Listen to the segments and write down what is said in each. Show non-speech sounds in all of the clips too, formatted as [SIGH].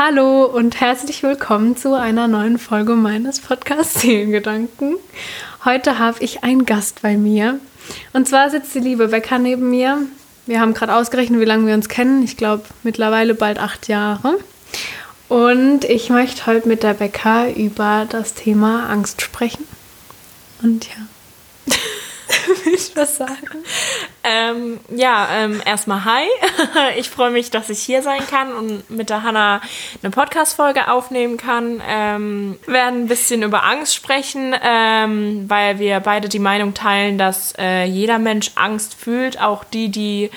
Hallo und herzlich willkommen zu einer neuen Folge meines Podcasts Seelengedanken. Heute habe ich einen Gast bei mir. Und zwar sitzt die liebe Becca neben mir. Wir haben gerade ausgerechnet, wie lange wir uns kennen. Ich glaube mittlerweile bald acht Jahre. Und ich möchte heute mit der Becca über das Thema Angst sprechen. Und ja. [LAUGHS] Willst du was sagen? Ähm, ja, ähm, erstmal hi. [LAUGHS] Ich freue mich, dass ich hier sein kann und mit der Hanna eine Podcast-Folge aufnehmen kann. Ähm, wir werden ein bisschen über Angst sprechen, ähm, weil wir beide die Meinung teilen, dass äh, jeder Mensch Angst fühlt, auch die, die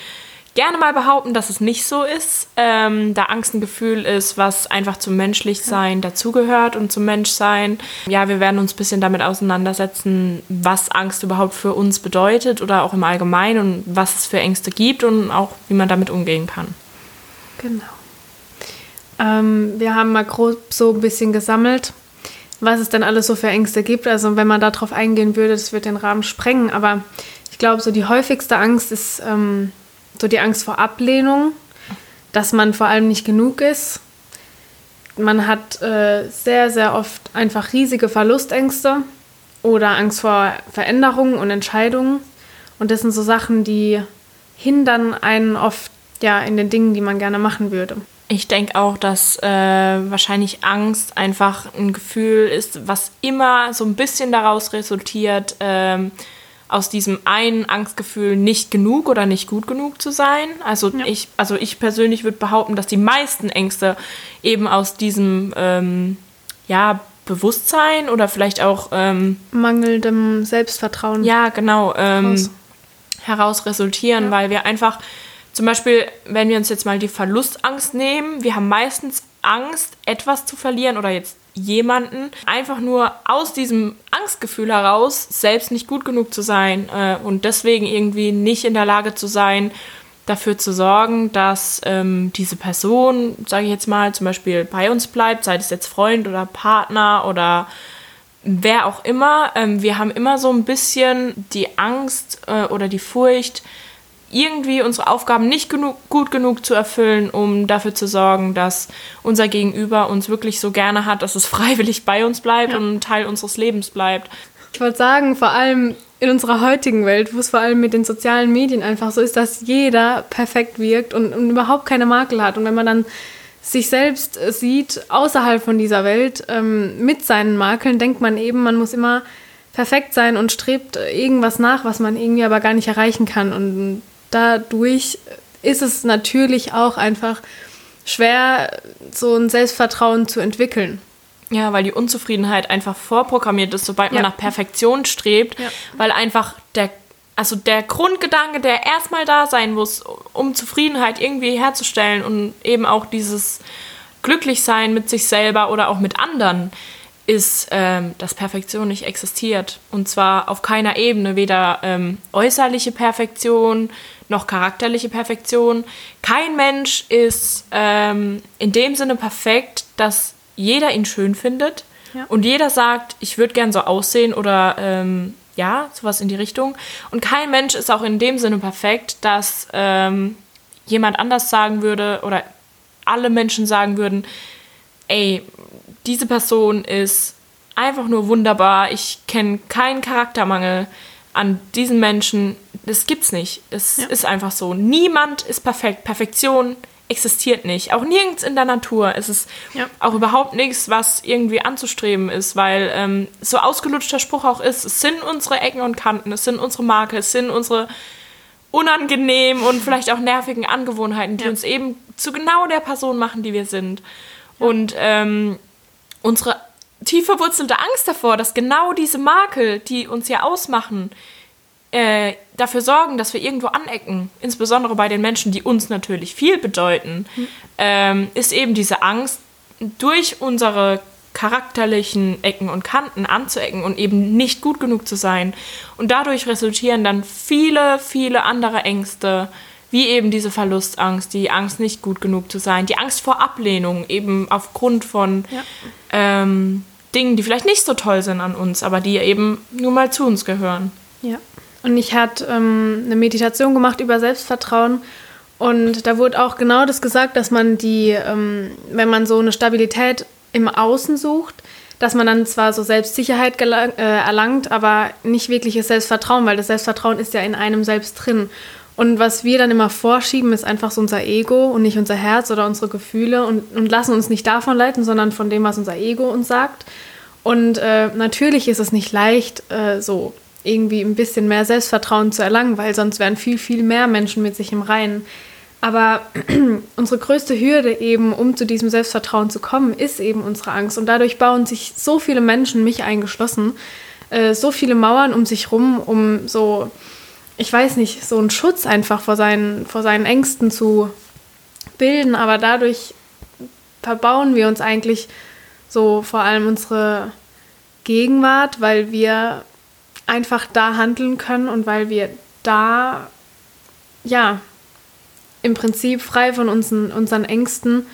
gerne mal behaupten, dass es nicht so ist, ähm, da Angst ein Gefühl ist, was einfach zum Menschlichsein dazugehört und zum Menschsein. Ja, wir werden uns ein bisschen damit auseinandersetzen, was Angst überhaupt für uns bedeutet oder auch im Allgemeinen und was es für Ängste gibt und auch wie man damit umgehen kann. Genau. Ähm, wir haben mal grob so ein bisschen gesammelt, was es denn alles so für Ängste gibt. Also wenn man darauf eingehen würde, das wird den Rahmen sprengen. Aber ich glaube, so die häufigste Angst ist ähm, so die Angst vor Ablehnung, dass man vor allem nicht genug ist. Man hat äh, sehr, sehr oft einfach riesige Verlustängste oder Angst vor Veränderungen und Entscheidungen. Und das sind so Sachen, die hindern einen oft ja, in den Dingen, die man gerne machen würde. Ich denke auch, dass äh, wahrscheinlich Angst einfach ein Gefühl ist, was immer so ein bisschen daraus resultiert, ähm, aus diesem einen Angstgefühl nicht genug oder nicht gut genug zu sein. Also ja. ich, also ich persönlich würde behaupten, dass die meisten Ängste eben aus diesem ähm, ja, Bewusstsein oder vielleicht auch ähm, mangelndem Selbstvertrauen. Ja, genau. Ähm, heraus resultieren, ja. weil wir einfach zum Beispiel, wenn wir uns jetzt mal die Verlustangst nehmen, wir haben meistens Angst, etwas zu verlieren oder jetzt jemanden einfach nur aus diesem Angstgefühl heraus selbst nicht gut genug zu sein äh, und deswegen irgendwie nicht in der Lage zu sein, dafür zu sorgen, dass ähm, diese Person, sage ich jetzt mal, zum Beispiel bei uns bleibt, sei es jetzt Freund oder Partner oder wer auch immer. Ähm, wir haben immer so ein bisschen die Angst äh, oder die Furcht, irgendwie unsere Aufgaben nicht genug, gut genug zu erfüllen, um dafür zu sorgen, dass unser Gegenüber uns wirklich so gerne hat, dass es [LAUGHS] freiwillig bei uns bleibt ja. und ein Teil unseres Lebens bleibt. Ich wollte sagen, vor allem in unserer heutigen Welt, wo es vor allem mit den sozialen Medien einfach so ist, dass jeder perfekt wirkt und, und überhaupt keine Makel hat. Und wenn man dann sich selbst sieht außerhalb von dieser Welt ähm, mit seinen Makeln, denkt man eben, man muss immer perfekt sein und strebt irgendwas nach, was man irgendwie aber gar nicht erreichen kann. Und dadurch ist es natürlich auch einfach schwer, so ein Selbstvertrauen zu entwickeln. Ja, weil die Unzufriedenheit einfach vorprogrammiert ist, sobald man ja. nach Perfektion strebt, ja. weil einfach der, also der Grundgedanke, der erstmal da sein muss, um Zufriedenheit irgendwie herzustellen und eben auch dieses Glücklichsein mit sich selber oder auch mit anderen, ist, ähm, dass Perfektion nicht existiert. Und zwar auf keiner Ebene, weder ähm, äußerliche Perfektion noch charakterliche Perfektion. Kein Mensch ist ähm, in dem Sinne perfekt, dass jeder ihn schön findet ja. und jeder sagt, ich würde gern so aussehen oder ähm, ja, sowas in die Richtung. Und kein Mensch ist auch in dem Sinne perfekt, dass ähm, jemand anders sagen würde oder alle Menschen sagen würden, ey, diese Person ist einfach nur wunderbar, ich kenne keinen Charaktermangel an diesen Menschen. Das gibt's nicht. Es ja. ist einfach so. Niemand ist perfekt. Perfektion existiert nicht. Auch nirgends in der Natur. Es ist ja. auch überhaupt nichts, was irgendwie anzustreben ist, weil ähm, so ausgelutschter Spruch auch ist, es sind unsere Ecken und Kanten, es sind unsere Marke, es sind unsere unangenehmen und vielleicht auch nervigen Angewohnheiten, die ja. uns eben zu genau der Person machen, die wir sind. Und ähm, unsere tief verwurzelte Angst davor, dass genau diese Makel, die uns ja ausmachen, äh, dafür sorgen, dass wir irgendwo anecken, insbesondere bei den Menschen, die uns natürlich viel bedeuten, mhm. ähm, ist eben diese Angst, durch unsere charakterlichen Ecken und Kanten anzuecken und eben nicht gut genug zu sein. Und dadurch resultieren dann viele, viele andere Ängste, wie eben diese Verlustangst, die Angst, nicht gut genug zu sein, die Angst vor Ablehnung, eben aufgrund von ja. ähm, Dingen, die vielleicht nicht so toll sind an uns, aber die eben nur mal zu uns gehören. Ja. Und ich hatte ähm, eine Meditation gemacht über Selbstvertrauen Und da wurde auch genau das gesagt, dass man die, ähm, wenn man so eine Stabilität im Außen sucht, dass man dann zwar so Selbstsicherheit gelang, äh, erlangt, aber nicht wirkliches Selbstvertrauen, weil das Selbstvertrauen ist ja in einem selbst drin. Und was wir dann immer vorschieben, ist einfach so unser Ego und nicht unser Herz oder unsere Gefühle und, und lassen uns nicht davon leiten, sondern von dem, was unser Ego uns sagt. Und äh, natürlich ist es nicht leicht, äh, so irgendwie ein bisschen mehr Selbstvertrauen zu erlangen, weil sonst wären viel, viel mehr Menschen mit sich im Reinen. Aber [CLEARS THROAT] unsere größte Hürde eben, um zu diesem Selbstvertrauen zu kommen, ist eben unsere Angst. Und dadurch bauen sich so viele Menschen, mich eingeschlossen, äh, so viele Mauern um sich rum, um so, ich weiß nicht, so einen Schutz einfach vor seinen, vor seinen Ängsten zu bilden. Aber dadurch verbauen wir uns eigentlich so vor allem unsere Gegenwart, weil wir einfach da handeln können und weil wir da, ja, im Prinzip frei von unseren, unseren Ängsten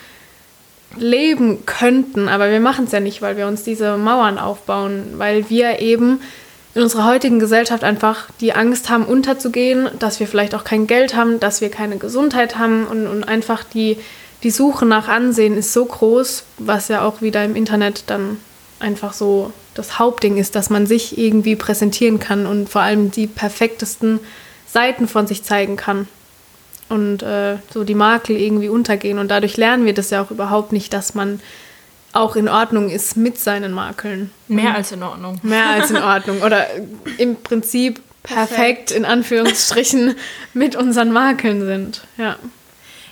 leben könnten, aber wir machen es ja nicht, weil wir uns diese Mauern aufbauen, weil wir eben in unserer heutigen Gesellschaft einfach die Angst haben, unterzugehen, dass wir vielleicht auch kein Geld haben, dass wir keine Gesundheit haben und, und einfach die, die Suche nach Ansehen ist so groß, was ja auch wieder im Internet dann einfach so das Hauptding ist, dass man sich irgendwie präsentieren kann und vor allem die perfektesten Seiten von sich zeigen kann und äh, so die Makel irgendwie untergehen. Und dadurch lernen wir das ja auch überhaupt nicht, dass man auch in Ordnung ist mit seinen Makeln. Mehr als in Ordnung. Mehr als in Ordnung. Oder im Prinzip perfekt, perfekt in Anführungsstrichen mit unseren Makeln sind. Ja.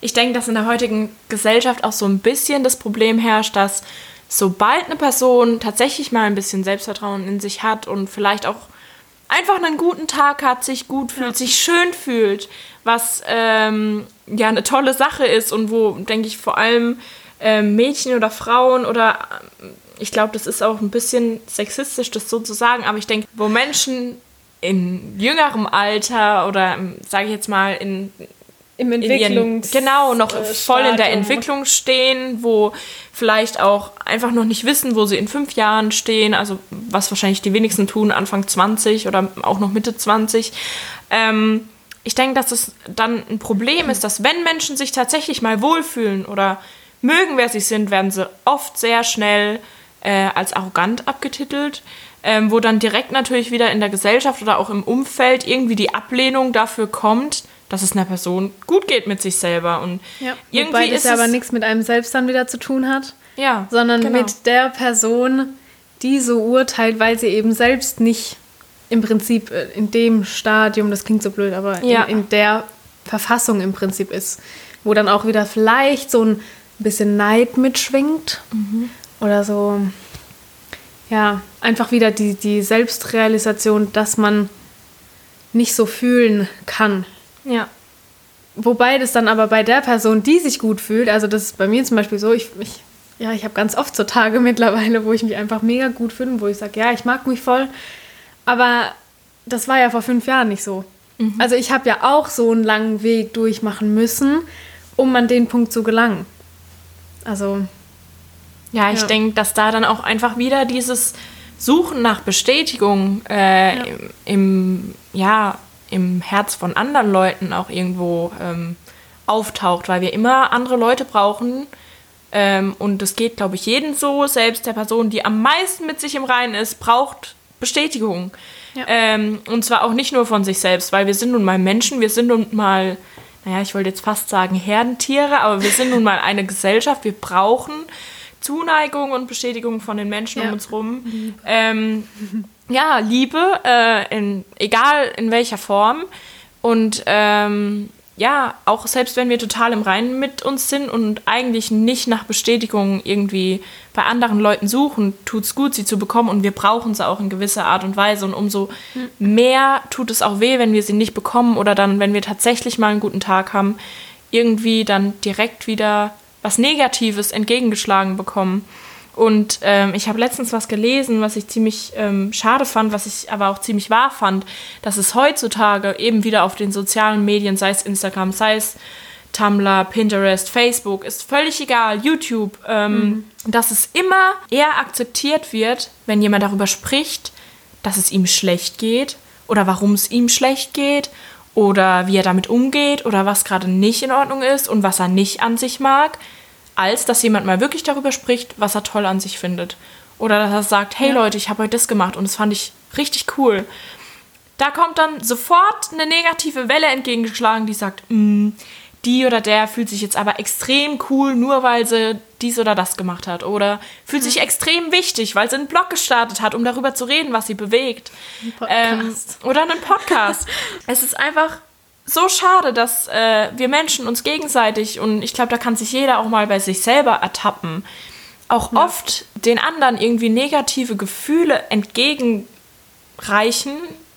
Ich denke, dass in der heutigen Gesellschaft auch so ein bisschen das Problem herrscht, dass sobald eine Person tatsächlich mal ein bisschen Selbstvertrauen in sich hat und vielleicht auch einfach einen guten Tag hat, sich gut fühlt, ja. sich schön fühlt, was ähm, ja eine tolle Sache ist und wo, denke ich, vor allem Mädchen oder Frauen oder ähm, ich glaube, das ist auch ein bisschen sexistisch, das so zu sagen, aber ich denke, wo Menschen in jüngerem Alter oder, ähm, sage ich jetzt mal, in im Entwicklungs ihren, genau noch äh, voll in der Entwicklung stehen, wo vielleicht auch einfach noch nicht wissen, wo sie in fünf Jahren stehen, also was wahrscheinlich die wenigsten tun, Anfang 20 oder auch noch Mitte 20. Ähm, ich denke, dass es dann ein Problem ist, dass wenn Menschen sich tatsächlich mal wohlfühlen oder mögen, wer sie sind, werden sie oft sehr schnell äh, als arrogant abgetitelt, ähm, wo dann direkt natürlich wieder in der Gesellschaft oder auch im Umfeld irgendwie die Ablehnung dafür kommt, dass es einer Person gut geht mit sich selber. Und ja, irgendwie wobei das ist aber nichts mit einem selbst dann wieder zu tun hat. Ja. Sondern genau. mit der Person, die so urteilt, weil sie eben selbst nicht im Prinzip äh, in dem Stadium, das klingt so blöd, aber ja. in, in, der Verfassung im Prinzip ist, wo dann auch wieder vielleicht so ein bisschen Neid mitschwingt mhm. oder so, ja, einfach wieder die, die Selbstrealisation, dass man nicht so fühlen kann. Ja. Wobei das dann aber bei der Person, die sich gut fühlt, also das ist bei mir zum Beispiel so, ich, ich ja, ich habe ganz oft so Tage [LAUGHS] mittlerweile, wo ich mich einfach mega gut fühle, wo ich sage, ja, ich mag mich voll. Aber das war ja vor fünf Jahren nicht so. Mhm. Also ich habe ja auch so einen langen Weg durchmachen müssen, um an den Punkt zu gelangen. Also. Ja, ich ja. denke, dass da dann auch einfach wieder dieses Suchen nach Bestätigung äh, ja. Im, im, ja, im Herz von anderen Leuten auch irgendwo ähm, auftaucht, weil wir immer andere Leute brauchen. Ähm, und das geht, glaube ich, jedem so. Selbst der Person, die am meisten mit sich im Reinen ist, braucht Bestätigung. Ja. Ähm, und zwar auch nicht nur von sich selbst, weil wir sind nun mal Menschen, wir sind nun mal, naja, ich wollte jetzt fast sagen Herdentiere, aber wir sind nun mal eine Gesellschaft, wir brauchen Zuneigung und Bestätigung von den Menschen ja. um uns rum. Ähm, ja, Liebe, äh, in, egal in welcher Form. Und ähm, ja, auch selbst wenn wir total im Reinen mit uns sind und eigentlich nicht nach Bestätigung irgendwie bei anderen Leuten suchen, tut es gut, sie zu bekommen und wir brauchen sie auch in gewisser Art und Weise. Und umso mhm. mehr tut es auch weh, wenn wir sie nicht bekommen oder dann, wenn wir tatsächlich mal einen guten Tag haben, irgendwie dann direkt wieder was Negatives entgegengeschlagen bekommen. Und ähm, ich habe letztens was gelesen, was ich ziemlich ähm, schade fand, was ich aber auch ziemlich wahr fand, dass es heutzutage eben wieder auf den sozialen Medien, sei es Instagram, sei es Tumblr, Pinterest, Facebook, ist völlig egal, YouTube, ähm, mhm. dass es immer eher akzeptiert wird, wenn jemand darüber spricht, dass es ihm schlecht geht oder warum es ihm schlecht geht oder wie er damit umgeht oder was gerade nicht in Ordnung ist und was er nicht an sich mag, als dass jemand mal wirklich darüber spricht, was er toll an sich findet. Oder dass er sagt, hey ja. Leute, ich habe heute das gemacht und das fand ich richtig cool. Da kommt dann sofort eine negative Welle entgegengeschlagen, die sagt, mm, die oder der fühlt sich jetzt aber extrem cool, nur weil sie dies oder das gemacht hat. Oder fühlt sich extrem wichtig, weil sie einen Blog gestartet hat, um darüber zu reden, was sie bewegt. Ein ähm, oder einen Podcast. [LAUGHS] es ist einfach so schade, dass äh, wir Menschen uns gegenseitig, und ich glaube, da kann sich jeder auch mal bei sich selber ertappen, auch ja. oft den anderen irgendwie negative Gefühle entgegenreichen,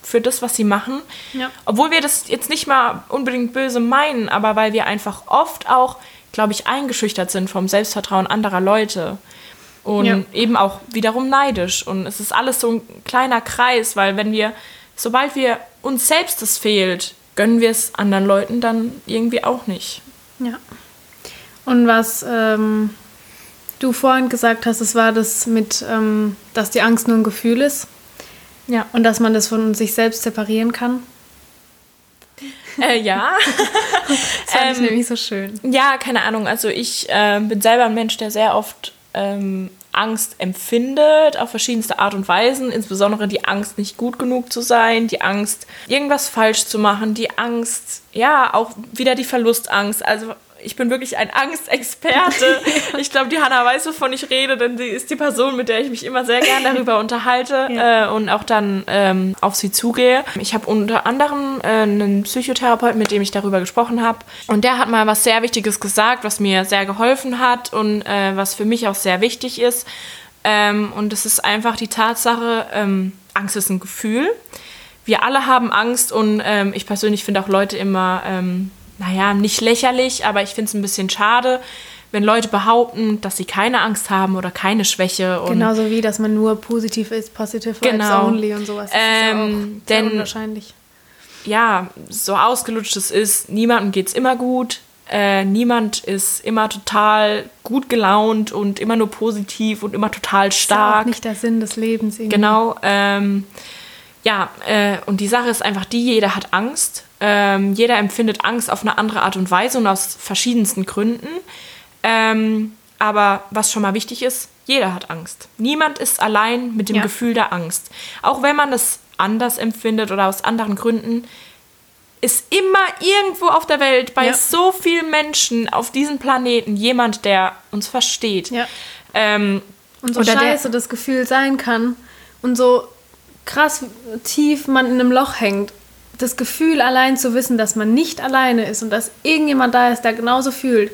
für das, was sie machen. Ja. Obwohl wir das jetzt nicht mal unbedingt böse meinen, aber weil wir einfach oft auch, glaube ich, eingeschüchtert sind vom Selbstvertrauen anderer Leute. Und ja. eben auch wiederum neidisch. Und es ist alles so ein kleiner Kreis, weil wenn wir, sobald wir uns selbst es fehlt, gönnen wir es anderen Leuten dann irgendwie auch nicht. Ja. Und was ähm, du vorhin gesagt hast, es war das mit, ähm, dass die Angst nur ein Gefühl ist. Ja. Und dass man das von sich selbst separieren kann. Äh, ja. [LAUGHS] das fand ähm, ich nämlich so schön. Ja, keine Ahnung. Also ich äh, bin selber ein Mensch, der sehr oft ähm, Angst empfindet, auf verschiedenste Art und Weisen. Insbesondere die Angst, nicht gut genug zu sein, die Angst, irgendwas falsch zu machen, die Angst, ja, auch wieder die Verlustangst. Also ich bin wirklich ein Angstexperte. [LAUGHS] ich glaube, die Hanna weiß, wovon ich rede, denn sie ist die Person, mit der ich mich immer sehr gern darüber [LAUGHS] unterhalte ja. äh, und auch dann ähm, auf sie zugehe. Ich habe unter anderem äh, einen Psychotherapeuten, mit dem ich darüber gesprochen habe. Und der hat mal was sehr Wichtiges gesagt, was mir sehr geholfen hat und äh, was für mich auch sehr wichtig ist. Ähm, und es ist einfach die Tatsache, ähm, Angst ist ein Gefühl. Wir alle haben Angst und ähm, ich persönlich finde auch Leute immer ähm, naja, nicht lächerlich, aber ich finde es ein bisschen schade, wenn Leute behaupten, dass sie keine Angst haben oder keine Schwäche. Und Genauso wie, dass man nur positiv ist, positive genau. only und sowas. Das ähm, ist ja ähm, denn, unwahrscheinlich. Ja, so ausgelutscht es ist, niemandem geht es immer gut. Äh, niemand ist immer total gut gelaunt und immer nur positiv und immer total stark. Das ist auch nicht der Sinn des Lebens. Irgendwie. Genau. Ähm, ja, äh, und die Sache ist einfach die, jeder hat Angst ähm, jeder empfindet Angst auf eine andere Art und Weise und aus verschiedensten Gründen. Ähm, aber was schon mal wichtig ist, jeder hat Angst. Niemand ist allein mit dem ja. Gefühl der Angst. Auch wenn man es anders empfindet oder aus anderen Gründen, ist immer irgendwo auf der Welt bei ja. so vielen Menschen auf diesem Planeten jemand, der uns versteht. Ja. Ähm, und so scheiße das Gefühl sein kann und so krass tief man in einem Loch hängt das Gefühl allein zu wissen, dass man nicht alleine ist und dass irgendjemand da ist, der genauso fühlt,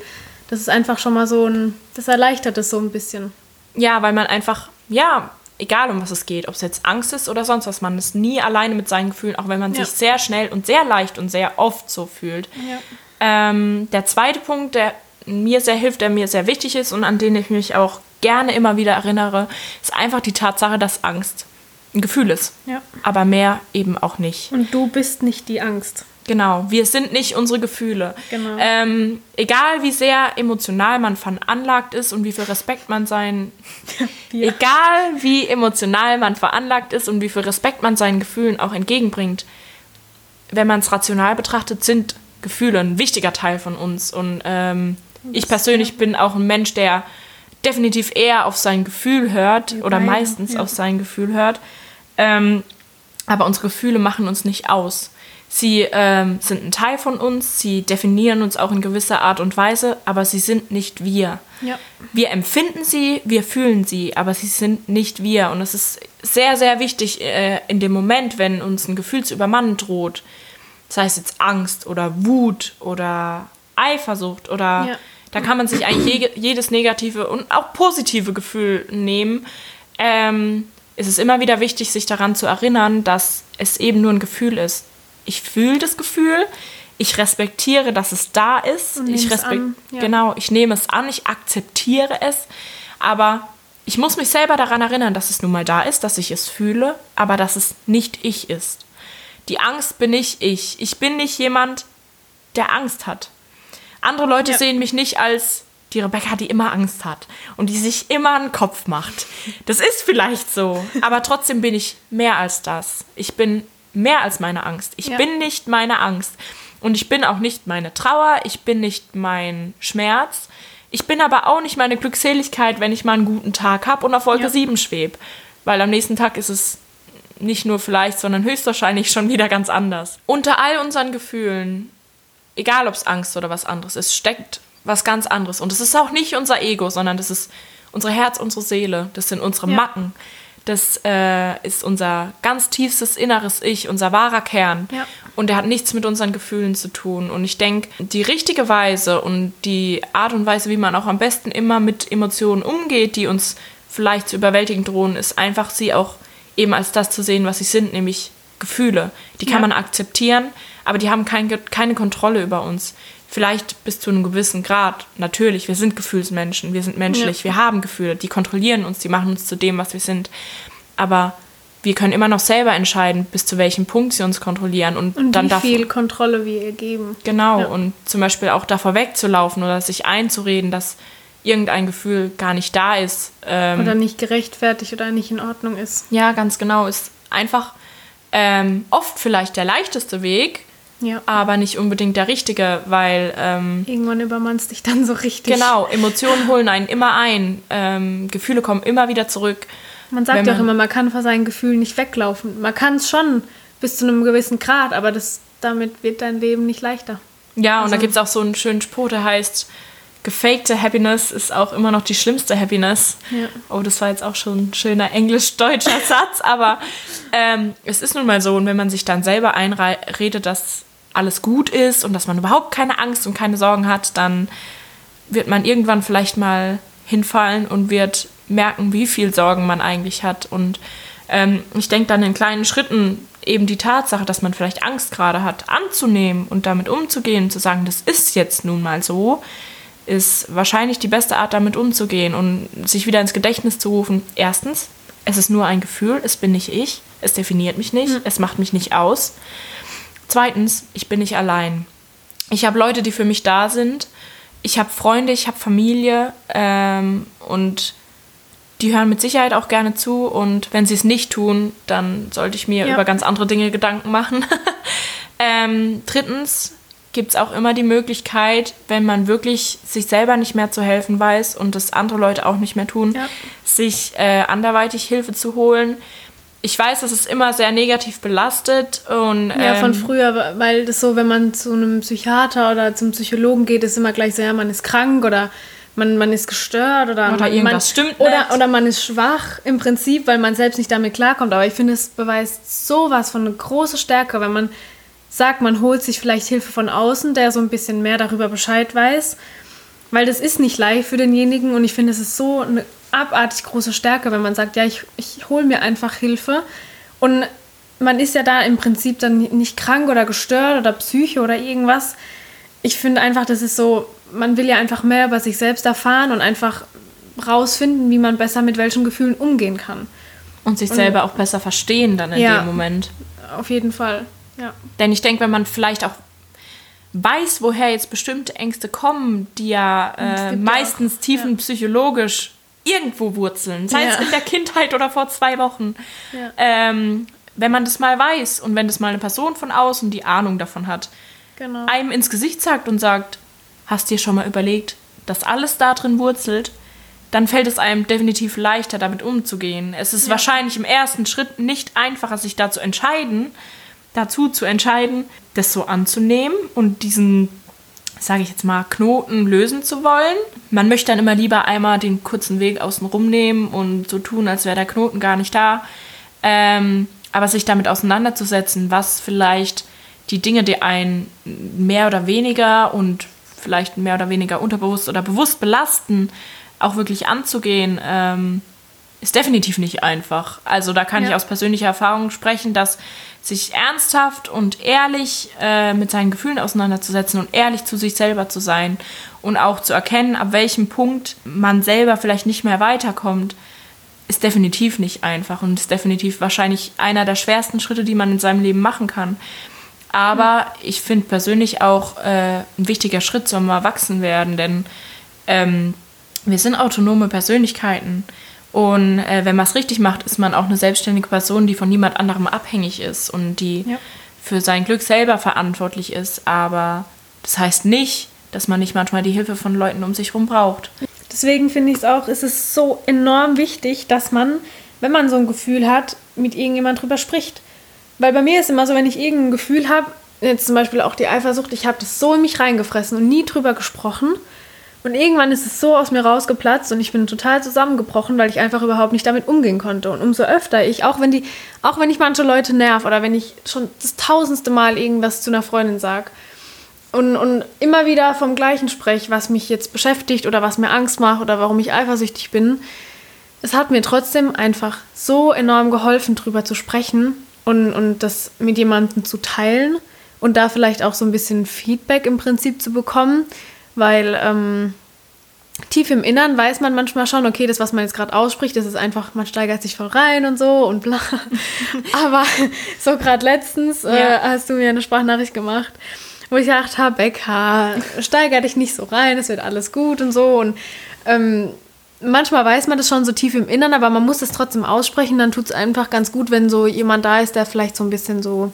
das ist einfach schon mal so ein, das erleichtert es so ein bisschen. Ja, weil man einfach, ja, egal um was es geht, ob es jetzt Angst ist oder sonst was, man ist nie alleine mit seinen Gefühlen, auch wenn man ja. sich sehr schnell und sehr leicht und sehr oft so fühlt. Ja. Ähm, der zweite Punkt, der mir sehr hilft, der mir sehr wichtig ist und an den ich mich auch gerne immer wieder erinnere, ist einfach die Tatsache, dass Angst ein Gefühl ist. Ja. Aber mehr eben auch nicht. Und du bist nicht die Angst. Genau, wir sind nicht unsere Gefühle. Genau. Ähm, egal wie sehr emotional man veranlagt ist und wie viel Respekt man sein. [LAUGHS] ja. Egal wie emotional man veranlagt ist und wie viel Respekt man seinen Gefühlen auch entgegenbringt, wenn man es rational betrachtet, sind Gefühle ein wichtiger Teil von uns. Und ähm, ich persönlich bin auch ein Mensch, der definitiv eher auf sein Gefühl hört oder meistens ja. auf sein Gefühl hört. Ähm, aber unsere Gefühle machen uns nicht aus. Sie ähm, sind ein Teil von uns, sie definieren uns auch in gewisser Art und Weise, aber sie sind nicht wir. Ja. Wir empfinden sie, wir fühlen sie, aber sie sind nicht wir. Und es ist sehr, sehr wichtig äh, in dem Moment, wenn uns ein Gefühl zu übermannen droht, sei es jetzt Angst oder Wut oder Eifersucht oder ja. da kann man sich eigentlich je, jedes negative und auch positive Gefühl nehmen. Ähm, ist es immer wieder wichtig, sich daran zu erinnern, dass es eben nur ein Gefühl ist. Ich fühle das Gefühl, ich respektiere, dass es da ist. ich respekt ja. Genau, ich nehme es an, ich akzeptiere es, aber ich muss mich selber daran erinnern, dass es nun mal da ist, dass ich es fühle, aber dass es nicht ich ist. Die Angst bin nicht ich. Ich bin nicht jemand, der Angst hat. Andere Leute ja. sehen mich nicht als die Rebecca, die immer Angst hat und die sich immer einen Kopf macht. Das ist vielleicht so, aber trotzdem bin ich mehr als das. Ich bin mehr als meine Angst. Ich ja. bin nicht meine Angst. Und ich bin auch nicht meine Trauer, ich bin nicht mein Schmerz. Ich bin aber auch nicht meine Glückseligkeit, wenn ich mal einen guten Tag habe und auf Wolke ja. 7 schwebe. Weil am nächsten Tag ist es nicht nur vielleicht, sondern höchstwahrscheinlich schon wieder ganz anders. Unter all unseren Gefühlen, egal ob es Angst oder was anderes ist, steckt was ganz anderes. Und es ist auch nicht unser Ego, sondern das ist unser Herz, unsere Seele. Das sind unsere ja. Macken. Das äh, ist unser ganz tiefstes inneres Ich, unser wahrer Kern. Ja. Und der hat nichts mit unseren Gefühlen zu tun. Und ich denke, die richtige Weise und die Art und Weise, wie man auch am besten immer mit Emotionen umgeht, die uns vielleicht zu überwältigen drohen, ist einfach sie auch eben als das zu sehen, was sie sind, nämlich Gefühle. Die kann ja. man akzeptieren, aber die haben kein, keine Kontrolle über uns. Vielleicht bis zu einem gewissen Grad. Natürlich, wir sind Gefühlsmenschen, wir sind menschlich, ja. wir haben Gefühle, die kontrollieren uns, die machen uns zu dem, was wir sind. Aber wir können immer noch selber entscheiden, bis zu welchem Punkt sie uns kontrollieren. Und, und dann wie viel Kontrolle wir ihr geben. Genau, ja. und zum Beispiel auch davor wegzulaufen oder sich einzureden, dass irgendein Gefühl gar nicht da ist. Ähm, oder nicht gerechtfertigt oder nicht in Ordnung ist. Ja, ganz genau. Ist einfach ähm, oft vielleicht der leichteste Weg, ja. aber nicht unbedingt der richtige, weil. Ähm, Irgendwann übermannst dich dann so richtig. Genau, Emotionen holen einen immer ein. Ähm, Gefühle kommen immer wieder zurück. Man sagt ja auch immer, man kann vor seinen Gefühlen nicht weglaufen. Man kann es schon bis zu einem gewissen Grad, aber das, damit wird dein Leben nicht leichter. Ja, also, und da also gibt es auch so einen schönen Spruch, der heißt, gefakte Happiness ist auch immer noch die schlimmste Happiness. Ja. Oh, das war jetzt auch schon ein schöner englisch-deutscher [LAUGHS] Satz, aber ähm, es ist nun mal so, und wenn man sich dann selber einredet, dass alles gut ist und dass man überhaupt keine Angst und keine Sorgen hat, dann wird man irgendwann vielleicht mal hinfallen und wird merken, wie viel Sorgen man eigentlich hat. Und ähm, ich denke dann in kleinen Schritten eben die Tatsache, dass man vielleicht Angst gerade hat, anzunehmen und damit umzugehen, zu sagen, das ist jetzt nun mal so, ist wahrscheinlich die beste Art, damit umzugehen und sich wieder ins Gedächtnis zu rufen. Erstens, es ist nur ein Gefühl, es bin nicht ich, es definiert mich nicht, mhm. es macht mich nicht aus. Zweitens, ich bin nicht allein. Ich habe Leute, die für mich da sind. Ich habe Freunde, ich habe Familie ähm, und die hören mit Sicherheit auch gerne zu. Und wenn sie es nicht tun, dann sollte ich mir ja. über ganz andere Dinge Gedanken machen. [LAUGHS] ähm, drittens, gibt es auch immer die Möglichkeit, wenn man wirklich sich selber nicht mehr zu helfen weiß und das andere Leute auch nicht mehr tun, ja. sich äh, anderweitig Hilfe zu holen. Ich weiß, das ist immer sehr negativ belastet und ja von ähm, früher, weil das so, wenn man zu einem Psychiater oder zum Psychologen geht, ist immer gleich so, ja, man ist krank oder man, man ist gestört oder, oder man, irgendwas stimmt oder, nicht. oder man ist schwach im Prinzip, weil man selbst nicht damit klarkommt. Aber ich finde, es beweist sowas von eine große Stärke, wenn man sagt, man holt sich vielleicht Hilfe von außen, der so ein bisschen mehr darüber Bescheid weiß. Weil das ist nicht leicht für denjenigen und ich finde, es ist so eine abartig große Stärke, wenn man sagt, ja, ich, ich hole mir einfach Hilfe. Und man ist ja da im Prinzip dann nicht krank oder gestört oder psycho oder irgendwas. Ich finde einfach, das ist so, man will ja einfach mehr über sich selbst erfahren und einfach rausfinden, wie man besser mit welchen Gefühlen umgehen kann. Und sich und, selber auch besser verstehen dann in ja, dem Moment. Auf jeden Fall. Ja. Denn ich denke, wenn man vielleicht auch weiß, woher jetzt bestimmte Ängste kommen, die ja äh, meistens auch, tiefenpsychologisch ja. irgendwo wurzeln, sei es in der Kindheit oder vor zwei Wochen. Ähm, wenn man das mal weiß und wenn das mal eine Person von außen die Ahnung davon hat, genau. einem ins Gesicht sagt und sagt, hast dir schon mal überlegt, dass alles da drin wurzelt, dann fällt es einem definitiv leichter, damit umzugehen. Es ist wahrscheinlich im ersten Schritt nicht einfacher, sich da zu entscheiden, dazu zu entscheiden, das so anzunehmen und diesen, sage ich jetzt mal, Knoten lösen zu wollen. Man möchte dann immer lieber einmal den kurzen Weg außen rum nehmen und so tun, als wäre der Knoten gar nicht da. Ähm, aber sich damit auseinanderzusetzen, was vielleicht die Dinge, die einen mehr oder weniger und vielleicht mehr oder weniger unterbewusst oder bewusst belasten, auch wirklich anzugehen, ähm, ist definitiv nicht einfach. Also da kann ja. ich aus persönlicher Erfahrung sprechen, dass sich ernsthaft und ehrlich äh, mit seinen Gefühlen auseinanderzusetzen und ehrlich zu sich selber zu sein und auch zu erkennen, ab welchem Punkt man selber vielleicht nicht mehr weiterkommt, ist definitiv nicht einfach und ist definitiv wahrscheinlich einer der schwersten Schritte, die man in seinem Leben machen kann. Aber ich finde persönlich auch äh, ein wichtiger Schritt zum Erwachsenwerden, denn ähm, wir sind autonome Persönlichkeiten Und äh, wenn man es richtig macht, ist man auch eine selbstständige Person, die von niemand anderem abhängig ist und die ja. für sein Glück selber verantwortlich ist. Aber das heißt nicht, dass man nicht manchmal die Hilfe von Leuten um sich herum braucht. Deswegen finde ich es auch, ist es so enorm wichtig, dass man, wenn man so ein Gefühl hat, mit irgendjemand drüber spricht. Weil bei mir ist immer so, wenn ich irgendein Gefühl habe, jetzt zum Beispiel auch die Eifersucht, ich habe das so in mich reingefressen und nie drüber gesprochen. Und irgendwann ist es so aus mir rausgeplatzt und ich bin total zusammengebrochen, weil ich einfach überhaupt nicht damit umgehen konnte. Und umso öfter ich, auch wenn die, auch wenn ich manche Leute nerv oder wenn ich schon das tausendste Mal irgendwas zu einer Freundin sage und, und immer wieder vom Gleichen spreche, was mich jetzt beschäftigt oder was mir Angst macht oder warum ich eifersüchtig bin, es hat mir trotzdem einfach so enorm geholfen, drüber zu sprechen und, und das mit jemandem zu teilen und da vielleicht auch so ein bisschen Feedback im Prinzip zu bekommen weil ähm, tief im Innern weiß man manchmal schon, okay, das, was man jetzt gerade ausspricht, das ist einfach, man steigert sich voll rein und so und bla. [LAUGHS] Aber so gerade letztens äh, ja. hast du mir eine Sprachnachricht gemacht, wo ich gedacht habe, Becker, steiger dich nicht so rein, es wird alles gut und so. Und ähm, manchmal weiß man das schon so tief im Innern, aber man muss es trotzdem aussprechen. Dann tut es einfach ganz gut, wenn so jemand da ist, der vielleicht so ein bisschen so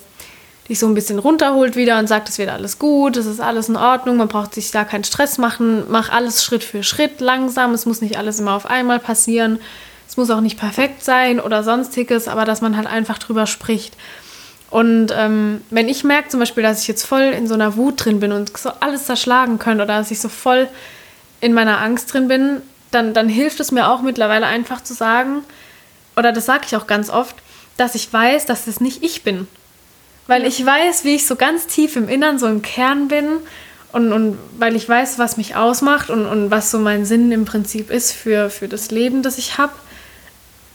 dich so ein bisschen runterholt wieder und sagt, es wird alles gut, es ist alles in Ordnung, man braucht sich da keinen Stress machen, mach alles Schritt für Schritt langsam, es muss nicht alles immer auf einmal passieren, es muss auch nicht perfekt sein oder sonstiges, aber dass man halt einfach drüber spricht. Und ähm, wenn ich merke zum Beispiel, dass ich jetzt voll in so einer Wut drin bin und so alles zerschlagen könnte oder dass ich so voll in meiner Angst drin bin, dann, dann hilft es mir auch mittlerweile einfach zu sagen, oder das sage ich auch ganz oft, dass ich weiß, dass es nicht ich bin. Weil ich weiß, wie ich so ganz tief im Innern, so im Kern bin und, und weil ich weiß, was mich ausmacht und, und was so mein Sinn im Prinzip ist für, für das Leben, das ich habe.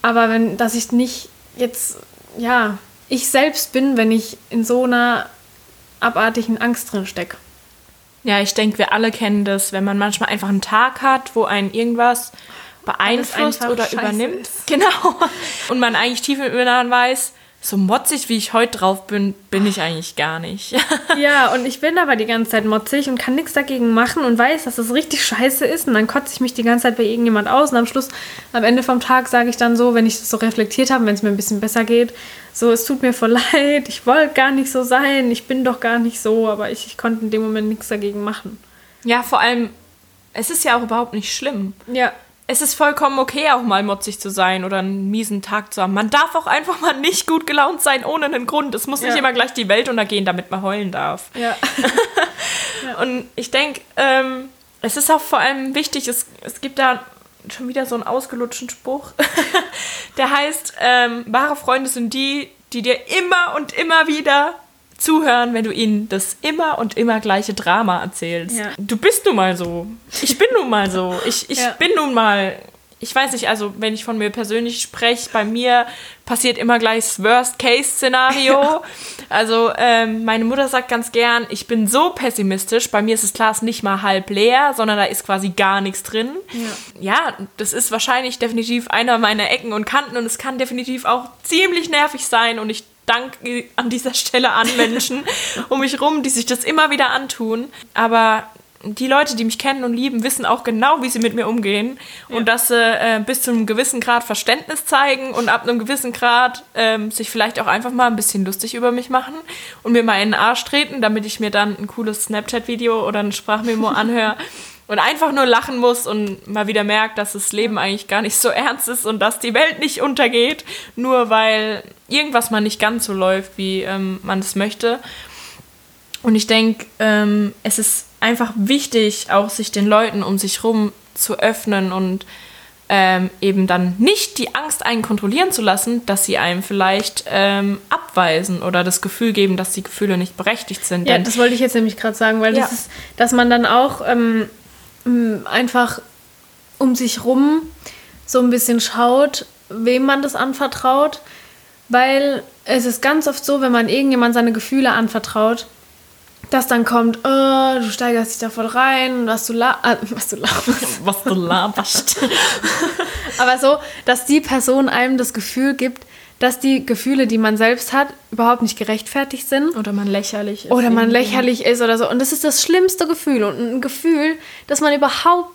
Aber wenn, dass ich nicht jetzt, ja, ich selbst bin, wenn ich in so einer abartigen Angst drin stecke. Ja, ich denke, wir alle kennen das, wenn man manchmal einfach einen Tag hat, wo einen irgendwas beeinflusst oder übernimmt. Ist. [LAUGHS] Genau. Und man eigentlich tief im Inneren weiß, so motzig, wie ich heute drauf bin, bin ich eigentlich gar nicht. [LAUGHS] ja, und ich bin aber die ganze Zeit motzig und kann nichts dagegen machen und weiß, dass das richtig scheiße ist. Und dann kotze ich mich die ganze Zeit bei irgendjemand aus. Und am Schluss, am Ende vom Tag, sage ich dann so, wenn ich das so reflektiert habe, wenn es mir ein bisschen besser geht, so, es tut mir voll [LAUGHS] leid, ich wollte gar nicht so sein, ich bin doch gar nicht so, aber ich, ich konnte in dem Moment nichts dagegen machen. Ja, vor allem, es ist ja auch überhaupt nicht schlimm. Ja es ist vollkommen okay, auch mal motzig zu sein oder einen miesen Tag zu haben. Man darf auch einfach mal nicht gut gelaunt sein, ohne einen Grund. Es muss ja. nicht immer gleich die Welt untergehen, damit man heulen darf. Ja. [LAUGHS] ja. Und ich denke, ähm, es ist auch vor allem wichtig, es, es gibt da schon wieder so einen ausgelutschten Spruch, [LAUGHS] der heißt, ähm, wahre Freunde sind die, die dir immer und immer wieder zuhören, wenn du ihnen das immer und immer gleiche Drama erzählst. Ja. Du bist nun mal so. Ich bin nun mal so. Ich, ich ja. bin nun mal. Ich weiß nicht, also wenn ich von mir persönlich spreche, bei mir passiert immer gleich das Worst-Case-Szenario. Ja. Also ähm, meine Mutter sagt ganz gern, ich bin so pessimistisch, bei mir ist das Glas nicht mal halb leer, sondern da ist quasi gar nichts drin. Ja, das ist wahrscheinlich definitiv einer meiner Ecken und Kanten und es kann definitiv auch ziemlich nervig sein und ich Dank an dieser Stelle an Menschen [LAUGHS] um mich rum, die sich das immer wieder antun. Aber die Leute, die mich kennen und lieben, wissen auch genau, wie sie mit mir umgehen ja. und dass sie äh, bis zu einem gewissen Grad Verständnis zeigen und ab einem gewissen Grad ähm, sich vielleicht auch einfach mal ein bisschen lustig über mich machen und mir mal in den Arsch treten, damit ich mir dann ein cooles Snapchat-Video oder ein Sprachmemo [LAUGHS] anhöre und einfach nur lachen muss und mal wieder merkt, dass das Leben eigentlich gar nicht so ernst ist und dass die Welt nicht untergeht, nur weil irgendwas mal nicht ganz so läuft, wie ähm, man es möchte. Und ich denke, ähm, es ist einfach wichtig, auch sich den Leuten um sich herum zu öffnen und ähm, eben dann nicht die Angst einen kontrollieren zu lassen, dass sie einem vielleicht ähm, abweisen oder das Gefühl geben, dass die Gefühle nicht berechtigt sind. Ja, das wollte ich jetzt nämlich gerade sagen, weil ja. das ist, dass man dann auch ähm, einfach um sich rum so ein bisschen schaut, wem man das anvertraut, weil es ist ganz oft so, wenn man irgendjemand seine Gefühle anvertraut, dass dann kommt, oh, du steigerst dich da voll rein, was du, la äh, was du laberst. [LAUGHS] was du laberst. [LAUGHS] Aber so, dass die Person einem das Gefühl gibt, dass die Gefühle, die man selbst hat, überhaupt nicht gerechtfertigt sind. Oder man lächerlich ist. Oder man lächerlich ist oder so. Und das ist das schlimmste Gefühl. Und ein Gefühl, das man überhaupt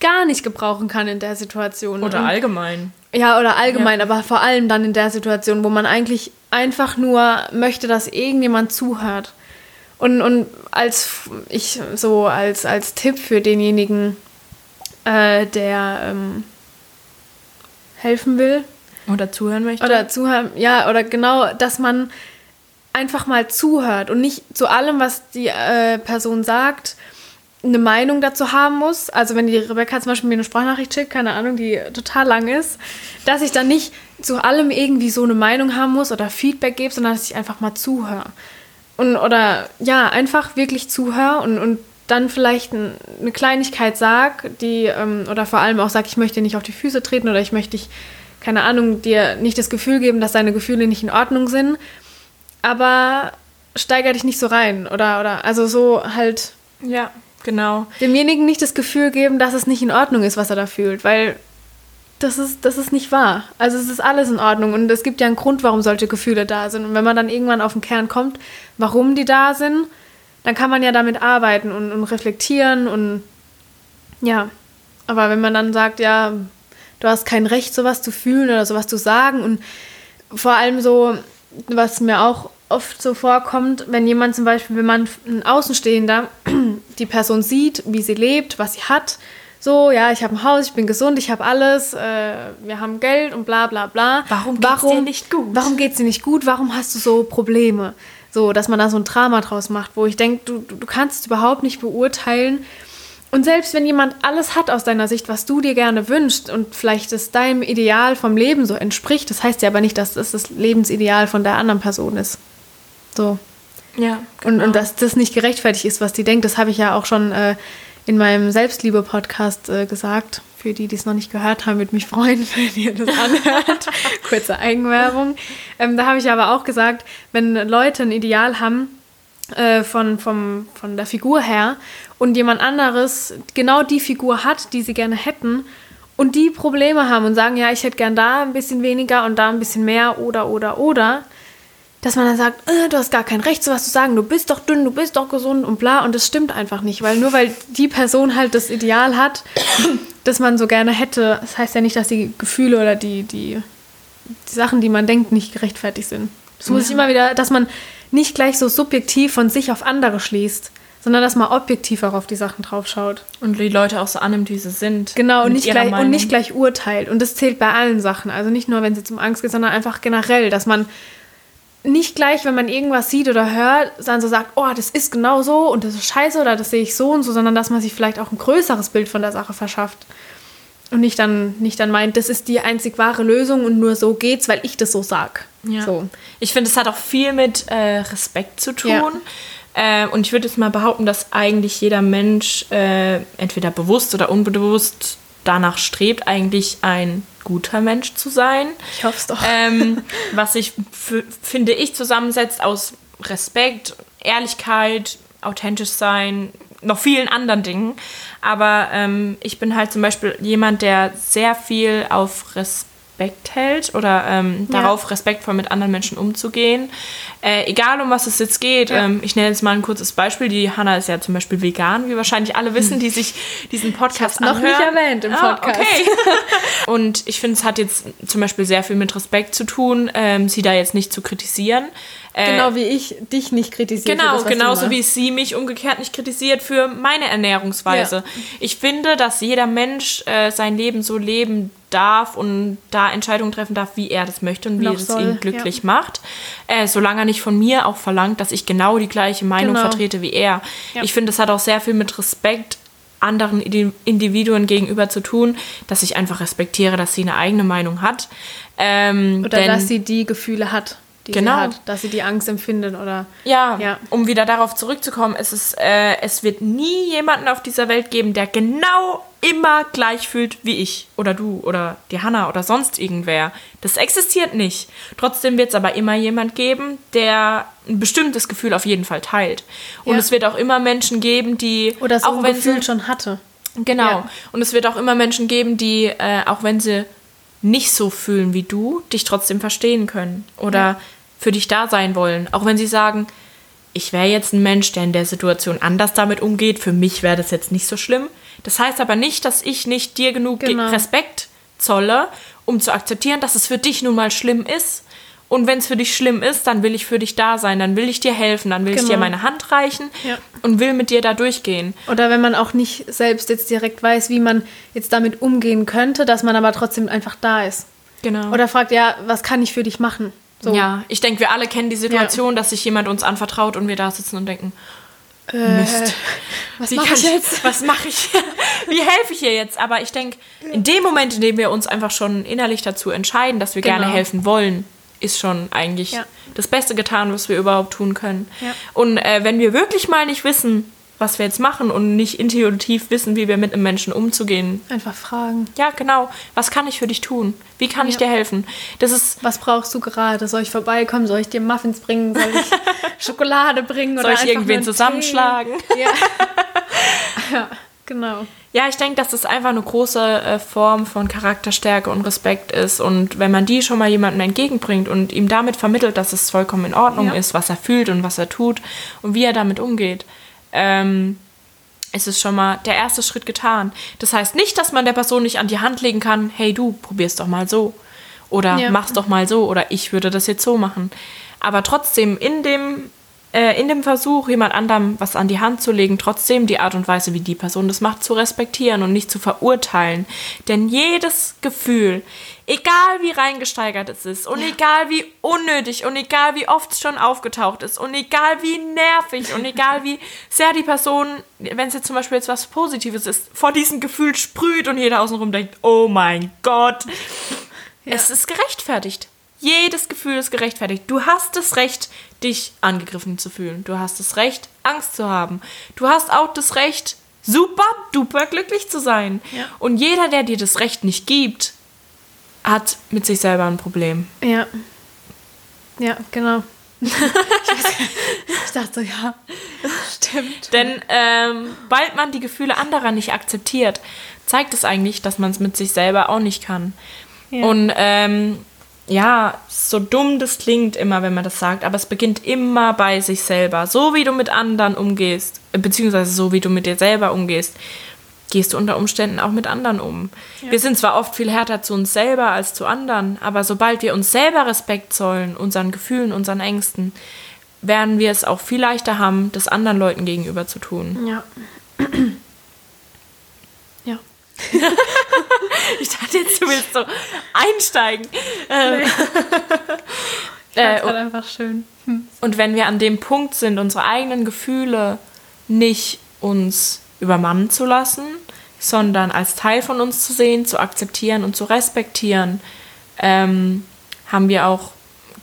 gar nicht gebrauchen kann in der Situation. Oder Und- allgemein. ja, oder allgemein, Ja. aber vor allem dann in der Situation, wo man eigentlich einfach nur möchte, dass irgendjemand zuhört. Und, und als ich so als, als Tipp für denjenigen, äh, der ähm, helfen will Oder zuhören möchte. oder zuhören, ja, oder genau, dass man einfach mal zuhört und nicht zu allem, was die äh, Person sagt, eine Meinung dazu haben muss. Also wenn die Rebecca zum Beispiel mir eine Sprachnachricht schickt, keine Ahnung, die total lang ist, dass ich dann nicht zu allem irgendwie so eine Meinung haben muss oder Feedback gebe, sondern dass ich einfach mal zuhöre. Und, oder ja, einfach wirklich zuhöre und, und dann vielleicht ein, eine Kleinigkeit sag, die, ähm, oder vor allem auch sag, ich möchte dir nicht auf die Füße treten oder ich möchte dich, keine Ahnung, dir nicht das Gefühl geben, dass deine Gefühle nicht in Ordnung sind, aber steiger dich nicht so rein. Oder, oder, also so halt ja, genau. demjenigen nicht das Gefühl geben, dass es nicht in Ordnung ist, was er da fühlt, weil das ist, das ist nicht wahr. Also es ist alles in Ordnung und es gibt ja einen Grund, warum solche Gefühle da sind. Und wenn man dann irgendwann auf den Kern kommt, warum die da sind, dann kann man ja damit arbeiten und, und reflektieren und ja. Aber wenn man dann sagt, ja, du hast kein Recht, sowas zu fühlen oder sowas zu sagen und vor allem so, was mir auch oft so vorkommt, wenn jemand zum Beispiel, wenn man ein Außenstehender [CLEARS THROAT] die Person sieht, wie sie lebt, was sie hat, so, ja, ich habe ein Haus, ich bin gesund, ich habe alles, äh, wir haben Geld und bla bla bla. Warum geht's dir nicht gut? Warum geht's dir nicht gut? Warum hast du so Probleme? So, dass man da so ein Drama draus macht, wo ich denke, du, du kannst es überhaupt nicht beurteilen. Und selbst wenn jemand alles hat aus deiner Sicht, was du dir gerne wünschst und vielleicht es deinem Ideal vom Leben so entspricht, das heißt ja aber nicht, dass das das Lebensideal von der anderen Person ist. So. Ja. Und, und dass das nicht gerechtfertigt ist, was die denkt, das habe ich ja auch schon äh, in meinem Selbstliebe-Podcast äh, gesagt. Für die, die es noch nicht gehört haben, würde mich freuen, [LAUGHS] wenn ihr das anhört. [LAUGHS] Kurze Eigenwerbung. Ähm, da habe ich aber auch gesagt, wenn Leute ein Ideal haben, äh, von, vom, von der Figur her und jemand anderes genau die Figur hat, die sie gerne hätten und die Probleme haben und sagen, ja, ich hätte gern da ein bisschen weniger und da ein bisschen mehr oder, oder, oder, dass man dann sagt, äh, du hast gar kein Recht, sowas zu sagen, du bist doch dünn, du bist doch gesund und bla. Und das stimmt einfach nicht, weil nur weil die Person halt das Ideal hat, [CLEARS THROAT] das man so gerne hätte, das heißt ja nicht, dass die Gefühle oder die, die, die Sachen, die man denkt, nicht gerechtfertigt sind. Das muss ich immer wieder, dass man nicht gleich so subjektiv von sich auf andere schließt, sondern dass man objektiv auch auf die Sachen draufschaut. Und die Leute auch so annimmt, wie sie sind. Genau, und nicht, gleich, und nicht gleich urteilt. Und das zählt bei allen Sachen. Also nicht nur, wenn es jetzt um Angst geht, sondern einfach generell, dass man nicht gleich, wenn man irgendwas sieht oder hört, dann so sagt, oh, das ist genau so und das ist scheiße oder das sehe ich so und so, sondern dass man sich vielleicht auch ein größeres Bild von der Sache verschafft. Und nicht dann, nicht dann meint, das ist die einzig wahre Lösung und nur so geht's, weil ich das so sag. Ja. So. Ich finde, es hat auch viel mit äh, Respekt zu tun. Ja. Äh, und ich würde jetzt mal behaupten, dass eigentlich jeder Mensch äh, entweder bewusst oder unbewusst danach strebt, eigentlich ein guter Mensch zu sein. Ich hoffe es doch. Ähm, [LAUGHS] was sich, finde ich, zusammensetzt aus Respekt, Ehrlichkeit, authentisch sein, noch vielen anderen Dingen. Aber ähm, ich bin halt zum Beispiel jemand, der sehr viel auf Respekt hält oder ähm, Ja. darauf, respektvoll mit anderen Menschen umzugehen. Äh, egal, um was es jetzt geht. Ja. Ähm, ich nenne jetzt mal ein kurzes Beispiel. Die Hanna ist ja zum Beispiel vegan, wie wahrscheinlich alle wissen, die sich diesen Podcast Hm. hab's noch nicht anhören. erwähnt im Ah, Podcast. okay. [LAUGHS] Und ich finde, es hat jetzt zum Beispiel sehr viel mit Respekt zu tun, ähm, sie da jetzt nicht zu kritisieren. Äh, genau wie ich dich nicht kritisiere. Genau, das, genauso wie sie mich umgekehrt nicht kritisiert für meine Ernährungsweise. Ja. Ich finde, dass jeder Mensch äh, sein Leben so leben darf und da Entscheidungen treffen darf, wie er das möchte und wie es ihn glücklich macht. Äh, solange er nicht von mir auch verlangt, dass ich genau die gleiche Meinung Genau. vertrete wie er. Ja. Ich finde, das hat auch sehr viel mit Respekt anderen Indi- Individuen gegenüber zu tun, dass ich einfach respektiere, dass sie eine eigene Meinung hat. Ähm, Oder denn- dass sie die Gefühle hat, die Genau. sie hat. Dass sie die Angst empfindet oder... Ja, Ja. um wieder darauf zurückzukommen, es, ist, äh, es wird nie jemanden auf dieser Welt geben, der genau immer gleich fühlt wie ich oder du oder die Hanna oder sonst irgendwer. Das existiert nicht. Trotzdem wird es aber immer jemand geben, der ein bestimmtes Gefühl auf jeden Fall teilt. Und Ja. es wird auch immer Menschen geben, die Oder so auch ein wenn Gefühl sie, schon hatte. Genau. Ja. Und es wird auch immer Menschen geben, die, äh, auch wenn sie nicht so fühlen wie du, dich trotzdem verstehen können oder für dich da sein wollen. Auch wenn sie sagen, ich wäre jetzt ein Mensch, der in der Situation anders damit umgeht, für mich wäre das jetzt nicht so schlimm. Das heißt aber nicht, dass ich nicht dir genug genau. Respekt zolle, um zu akzeptieren, dass es für dich nun mal schlimm ist. Und wenn es für dich schlimm ist, dann will ich für dich da sein, dann will ich dir helfen, dann will genau. ich dir genau. meine Hand reichen ja. und will mit dir da durchgehen. Oder wenn man auch nicht selbst jetzt direkt weiß, wie man jetzt damit umgehen könnte, dass man aber trotzdem einfach da ist. Genau. Oder fragt, ja, was kann ich für dich machen? So. Ja, ich denke, wir alle kennen die Situation, ja. dass sich jemand uns anvertraut und wir da sitzen und denken, äh, Mist. Was mache ich jetzt? Was mache ich? Wie helfe ich ihr jetzt? Aber ich denke, in dem Moment, in dem wir uns einfach schon innerlich dazu entscheiden, dass wir genau. gerne helfen wollen, ist schon eigentlich ja. das Beste getan, was wir überhaupt tun können. Ja. Und äh, wenn wir wirklich mal nicht wissen, was wir jetzt machen und nicht intuitiv wissen, wie wir mit einem Menschen umzugehen. Einfach fragen. Ja, genau. Was kann ich für dich tun? Wie kann ja. ich dir helfen? Das ist. Was brauchst du gerade? Soll ich vorbeikommen? Soll ich dir Muffins bringen? Soll ich [LAUGHS] Schokolade bringen? Soll ich irgendwen zusammenschlagen? Ja. [LAUGHS] ja, genau. Ja, ich denke, dass das einfach eine große äh, Form von Charakterstärke und Respekt ist. Und wenn man die schon mal jemandem entgegenbringt und ihm damit vermittelt, dass es vollkommen in Ordnung ja. ist, was er fühlt und was er tut und wie er damit umgeht, ähm, ist es schon mal der erste Schritt getan. Das heißt nicht, dass man der Person nicht an die Hand legen kann, hey du, probier's doch mal so. Oder ja. mach's doch mal so. Oder ich würde das jetzt so machen. Aber trotzdem in dem in dem Versuch, jemand anderem was an die Hand zu legen, trotzdem die Art und Weise, wie die Person das macht, zu respektieren und nicht zu verurteilen. Denn jedes Gefühl, egal wie reingesteigert es ist und ja. egal wie unnötig und egal wie oft es schon aufgetaucht ist und egal wie nervig und egal wie [LAUGHS] sehr die Person, wenn es jetzt zum Beispiel jetzt was Positives ist, vor diesem Gefühl sprüht und jeder außenrum denkt, oh mein Gott, ja. es ist gerechtfertigt. Jedes Gefühl ist gerechtfertigt. Du hast das Recht, dich angegriffen zu fühlen. Du hast das Recht, Angst zu haben. Du hast auch das Recht, super duper glücklich zu sein. Ja. Und jeder, der dir das Recht nicht gibt, hat mit sich selber ein Problem. Ja. Ja, genau. ich dachte so, ja, stimmt. Denn ähm, bald man die Gefühle anderer nicht akzeptiert, zeigt es eigentlich, dass man es mit sich selber auch nicht kann. Ja. Und ähm, ja, so dumm das klingt immer, wenn man das sagt, aber es beginnt immer bei sich selber. So wie du mit anderen umgehst, äh, beziehungsweise so wie du mit dir selber umgehst, gehst du unter Umständen auch mit anderen um. Ja. Wir sind zwar oft viel härter zu uns selber als zu anderen, aber sobald wir uns selber Respekt zollen, unseren Gefühlen, unseren Ängsten, werden wir es auch viel leichter haben, das anderen Leuten gegenüber zu tun. Ja. [LAUGHS] ich dachte jetzt, du willst so einsteigen. Ähm, nee. [LAUGHS] äh, und, einfach schön. Hm. Und wenn wir an dem Punkt sind, unsere eigenen Gefühle nicht uns übermannen zu lassen, sondern als Teil von uns zu sehen, zu akzeptieren und zu respektieren, ähm, haben wir auch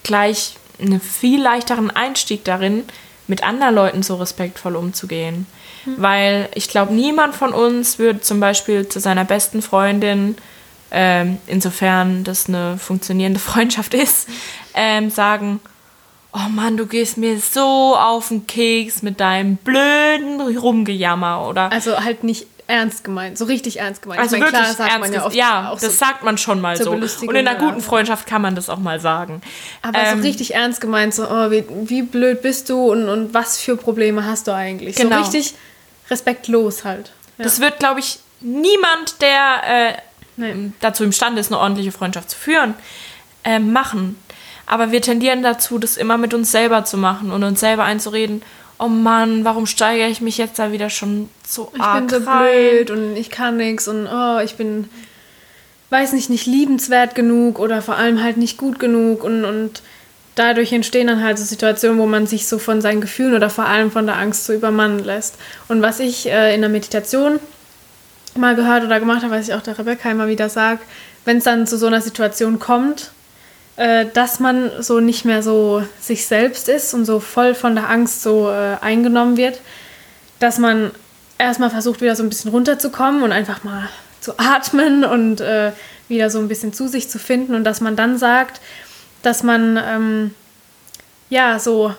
gleich einen viel leichteren Einstieg darin, mit anderen Leuten so respektvoll umzugehen. Mhm. Weil ich glaube, niemand von uns würde zum Beispiel zu seiner besten Freundin, ähm, insofern das eine funktionierende [LAUGHS] Freundschaft ist, ähm, sagen, oh Mann, du gehst mir so auf den Keks mit deinem blöden Rumgejammer oder. Also halt nicht ernst gemeint, so richtig ernst gemeint. Also meine, wirklich klar, ernst ja, ja das so sagt man schon mal so. Und in einer guten Freundschaft kann man das auch mal sagen. Aber ähm, so richtig ernst gemeint, so, oh, wie, wie, blöd bist du und, und was für Probleme hast du eigentlich? Genau. So richtig respektlos halt. Ja. Das wird, glaube ich, niemand, der äh, nee. dazu imstande ist, eine ordentliche Freundschaft zu führen, äh, machen. Aber wir tendieren dazu, das immer mit uns selber zu machen und uns selber einzureden, oh Mann, warum steigere ich mich jetzt da wieder schon so ich arg Ich bin so rein? blöd und ich kann nichts und oh, ich bin, weiß nicht, nicht liebenswert genug oder vor allem halt nicht gut genug und, und dadurch entstehen dann halt so Situationen, wo man sich so von seinen Gefühlen oder vor allem von der Angst so übermannen lässt. Und was ich äh, in der Meditation mal gehört oder gemacht habe, was ich auch der Rebecca immer wieder sage, wenn es dann zu so einer Situation kommt, äh, dass man so nicht mehr so sich selbst ist und so voll von der Angst so äh, eingenommen wird, dass man erstmal versucht, wieder so ein bisschen runterzukommen und einfach mal zu atmen und äh, wieder so ein bisschen zu sich zu finden und dass man dann sagt, dass man ähm, ja so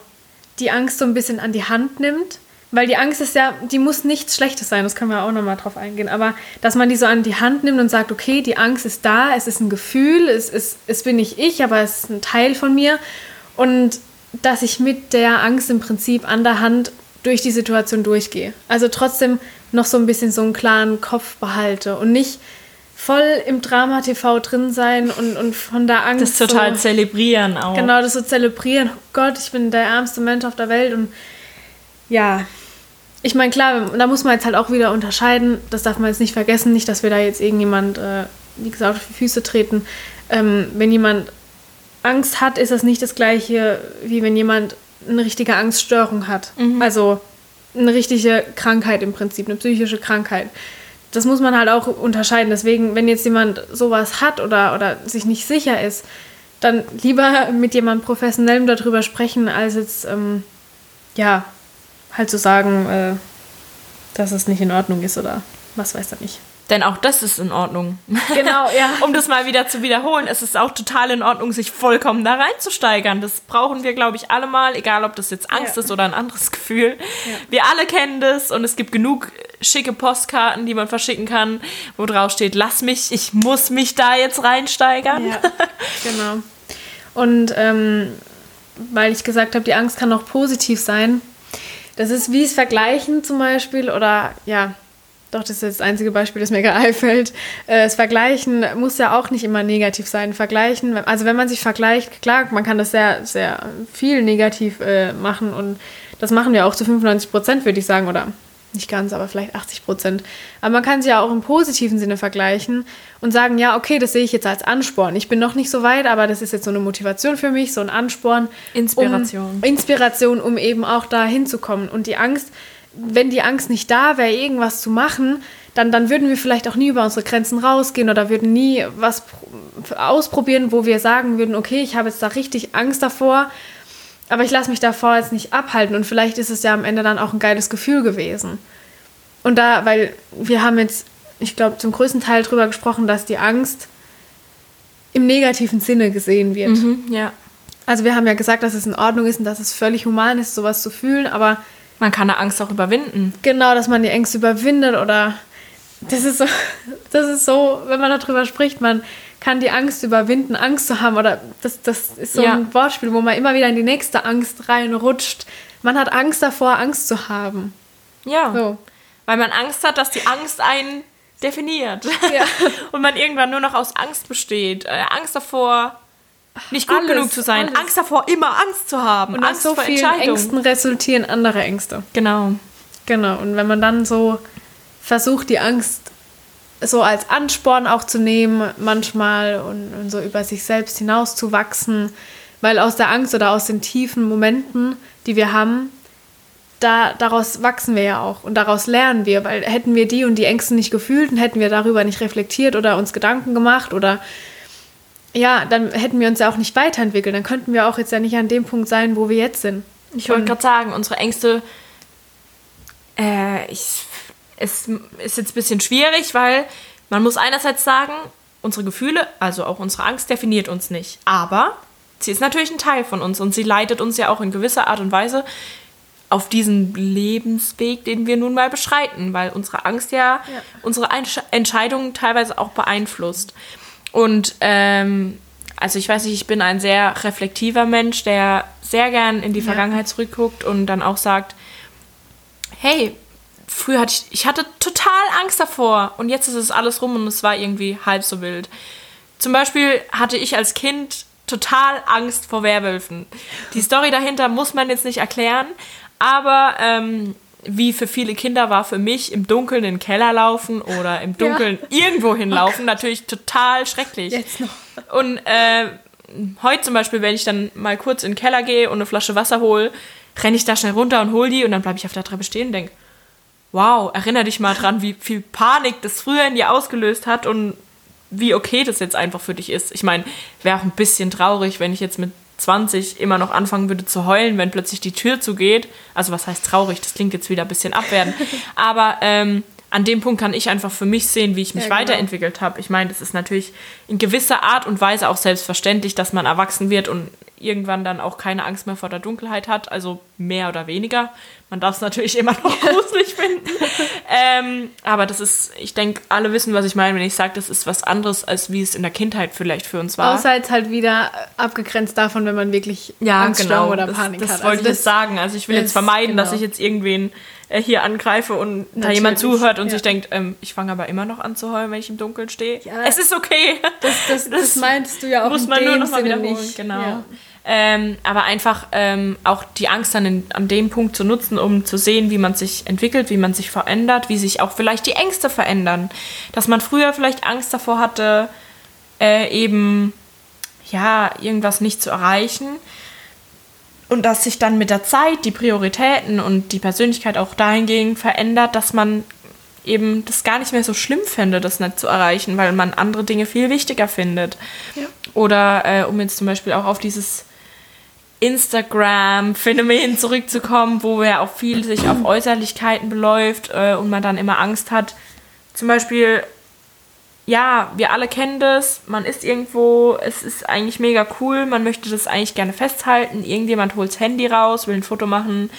die Angst so ein bisschen an die Hand nimmt. Weil die Angst ist ja, die muss nichts Schlechtes sein, das können wir auch nochmal drauf eingehen. Aber dass man die so an die Hand nimmt und sagt, okay, die Angst ist da, es ist ein Gefühl, es, ist, es bin nicht ich, aber es ist ein Teil von mir. Und dass ich mit der Angst im Prinzip an der Hand durch die Situation durchgehe. Also trotzdem noch so ein bisschen so einen klaren Kopf behalte und nicht voll im Drama-TV drin sein und, und von der Angst. Das total so, zelebrieren auch. Genau, das so zelebrieren. Oh Gott, ich bin der ärmste Mensch auf der Welt und ja. Ich meine, klar, da muss man jetzt halt auch wieder unterscheiden. Das darf man jetzt nicht vergessen. Nicht, dass wir da jetzt irgendjemand, äh, wie gesagt, auf die Füße treten. Ähm, wenn jemand Angst hat, ist das nicht das gleiche, wie wenn jemand eine richtige Angststörung hat. Mhm. Also eine richtige Krankheit im Prinzip, eine psychische Krankheit. Das muss man halt auch unterscheiden. Deswegen, wenn jetzt jemand sowas hat oder, oder sich nicht sicher ist, dann lieber mit jemandem Professionellem darüber sprechen, als jetzt, ähm, ja, halt zu sagen, äh, dass es nicht in Ordnung ist oder was weiß er nicht. Denn auch das ist in Ordnung. Genau, ja. [LAUGHS] um das mal wieder zu wiederholen, es ist auch total in Ordnung, sich vollkommen da reinzusteigern. Das brauchen wir, glaube ich, alle mal, egal ob das jetzt Angst ja. ist oder ein anderes [LAUGHS] Gefühl. Ja. Wir alle kennen das und es gibt genug schicke Postkarten, die man verschicken kann, wo drauf steht, lass mich, ich muss mich da jetzt reinsteigern. Ja, [LAUGHS] genau. Und ähm, weil ich gesagt habe, die Angst kann auch positiv sein. Das ist wie es Vergleichen zum Beispiel oder ja, doch, das ist das einzige Beispiel, das mir gerade [LAUGHS] einfällt. Äh, das Vergleichen muss ja auch nicht immer negativ sein. Vergleichen, also wenn man sich vergleicht, klar, man kann das sehr, sehr viel negativ äh, machen und das machen wir auch zu 95 Prozent, würde ich sagen, oder nicht ganz, aber vielleicht 80 Prozent. Aber man kann sie ja auch im positiven Sinne vergleichen und sagen, ja, okay, das sehe ich jetzt als Ansporn. Ich bin noch nicht so weit, aber das ist jetzt so eine Motivation für mich, so ein Ansporn. Inspiration. Um, Inspiration, um eben auch da hinzukommen. Und die Angst, wenn die Angst nicht da wäre, irgendwas zu machen, dann, dann würden wir vielleicht auch nie über unsere Grenzen rausgehen oder würden nie was ausprobieren, wo wir sagen würden, okay, ich habe jetzt da richtig Angst davor, aber ich lasse mich davor jetzt nicht abhalten und vielleicht ist es ja am Ende dann auch ein geiles Gefühl gewesen. Und da, weil wir haben jetzt, ich glaube, zum größten Teil darüber gesprochen, dass die Angst im negativen Sinne gesehen wird. Mhm, ja. Also wir haben ja gesagt, dass es in Ordnung ist und dass es völlig human ist, sowas zu fühlen, aber man kann eine Angst auch überwinden. Genau, dass man die Ängste überwindet oder das ist so, [LAUGHS] das ist so, wenn man darüber spricht, man kann die Angst überwinden, Angst zu haben oder das, das ist so ja. ein Wortspiel, wo man immer wieder in die nächste Angst reinrutscht. Man hat Angst davor, Angst zu haben. Ja. So. Weil man Angst hat, dass die Angst einen definiert. Ja. [LAUGHS] Und man irgendwann nur noch aus Angst besteht. Äh, Angst davor, nicht gut alles, genug zu sein, alles. Angst davor, immer Angst zu haben, und Angst so vor vielen Ängsten resultieren andere Ängste. Genau. Genau. Und wenn man dann so versucht, die Angst so als Ansporn auch zu nehmen, manchmal und, und so über sich selbst hinaus zu wachsen, weil aus der Angst oder aus den tiefen Momenten, die wir haben, da, daraus wachsen wir ja auch und daraus lernen wir, weil hätten wir die und die Ängste nicht gefühlt und hätten wir darüber nicht reflektiert oder uns Gedanken gemacht oder ja, dann hätten wir uns ja auch nicht weiterentwickelt. Dann könnten wir auch jetzt ja nicht an dem Punkt sein, wo wir jetzt sind. Ich wollte gerade sagen, unsere Ängste, äh, ich, es ist jetzt ein bisschen schwierig, weil man muss einerseits sagen, unsere Gefühle, also auch unsere Angst, definiert uns nicht. Aber sie ist natürlich ein Teil von uns und sie leitet uns ja auch in gewisser Art und Weise auf diesen Lebensweg, den wir nun mal beschreiten, weil unsere Angst ja, ja. unsere Entscheidungen teilweise auch beeinflusst. Und ähm, also ich weiß nicht, ich bin ein sehr reflektiver Mensch, der sehr gern in die Vergangenheit ja. zurückguckt und dann auch sagt, hey, früher hatte ich, ich hatte total Angst davor und jetzt ist es alles rum und es war irgendwie halb so wild. Zum Beispiel hatte ich als Kind total Angst vor Werwölfen. Die Story dahinter muss man jetzt nicht erklären, aber ähm, wie für viele Kinder war für mich im Dunkeln in den Keller laufen oder im Dunkeln ja. [LAUGHS] irgendwo hinlaufen natürlich total schrecklich. Jetzt noch. Und äh, heute zum Beispiel, wenn ich dann mal kurz in den Keller gehe und eine Flasche Wasser hole, renne ich da schnell runter und hole die und dann bleibe ich auf der Treppe stehen und denke, wow, erinnere dich mal dran, wie viel Panik das früher in dir ausgelöst hat und wie okay das jetzt einfach für dich ist. Ich meine, wäre auch ein bisschen traurig, wenn ich jetzt mit 20 immer noch anfangen würde zu heulen, wenn plötzlich die Tür zugeht. Also was heißt traurig, das klingt jetzt wieder ein bisschen abwertend. [LAUGHS] Aber ähm, an dem Punkt kann ich einfach für mich sehen, wie ich mich ja, genau. weiterentwickelt habe. Ich meine, das ist natürlich in gewisser Art und Weise auch selbstverständlich, dass man erwachsen wird und irgendwann dann auch keine Angst mehr vor der Dunkelheit hat, also mehr oder weniger. Man darf es natürlich immer noch gruselig finden. Ähm, aber das ist, ich denke, alle wissen, was ich meine, wenn ich sage, das ist was anderes, als wie es in der Kindheit vielleicht für uns war. Außer jetzt halt wieder abgegrenzt davon, wenn man wirklich ja, Angststörung genau. oder Panik das, das hat. Das wollte also ich jetzt sagen. Also ich will jetzt vermeiden, genau. dass ich jetzt irgendwen äh, hier angreife und Natürlich, da jemand zuhört und ja. sich denkt, ähm, ich fange aber immer noch an zu heulen, wenn ich im Dunkeln stehe. Ja, es ist okay. Das, das, [LAUGHS] das, das meinst du ja auch muss man nur noch mal wiederholen. Nicht. Genau. Ja. Ähm, aber einfach ähm, auch die Angst dann in, an dem Punkt zu nutzen, um zu sehen, wie man sich entwickelt, wie man sich verändert, wie sich auch vielleicht die Ängste verändern. Dass man früher vielleicht Angst davor hatte, äh, eben ja irgendwas nicht zu erreichen und dass sich dann mit der Zeit die Prioritäten und die Persönlichkeit auch dahingehend verändert, dass man eben das gar nicht mehr so schlimm findet, das nicht zu erreichen, weil man andere Dinge viel wichtiger findet. Ja. Oder äh, um jetzt zum Beispiel auch auf dieses Instagram-Phänomen zurückzukommen, wo ja auch viel sich auf Äußerlichkeiten beläuft äh, und man dann immer Angst hat. Zum Beispiel ja, wir alle kennen das, man ist irgendwo, es ist eigentlich mega cool, man möchte das eigentlich gerne festhalten, irgendjemand holt das Handy raus, will ein Foto machen.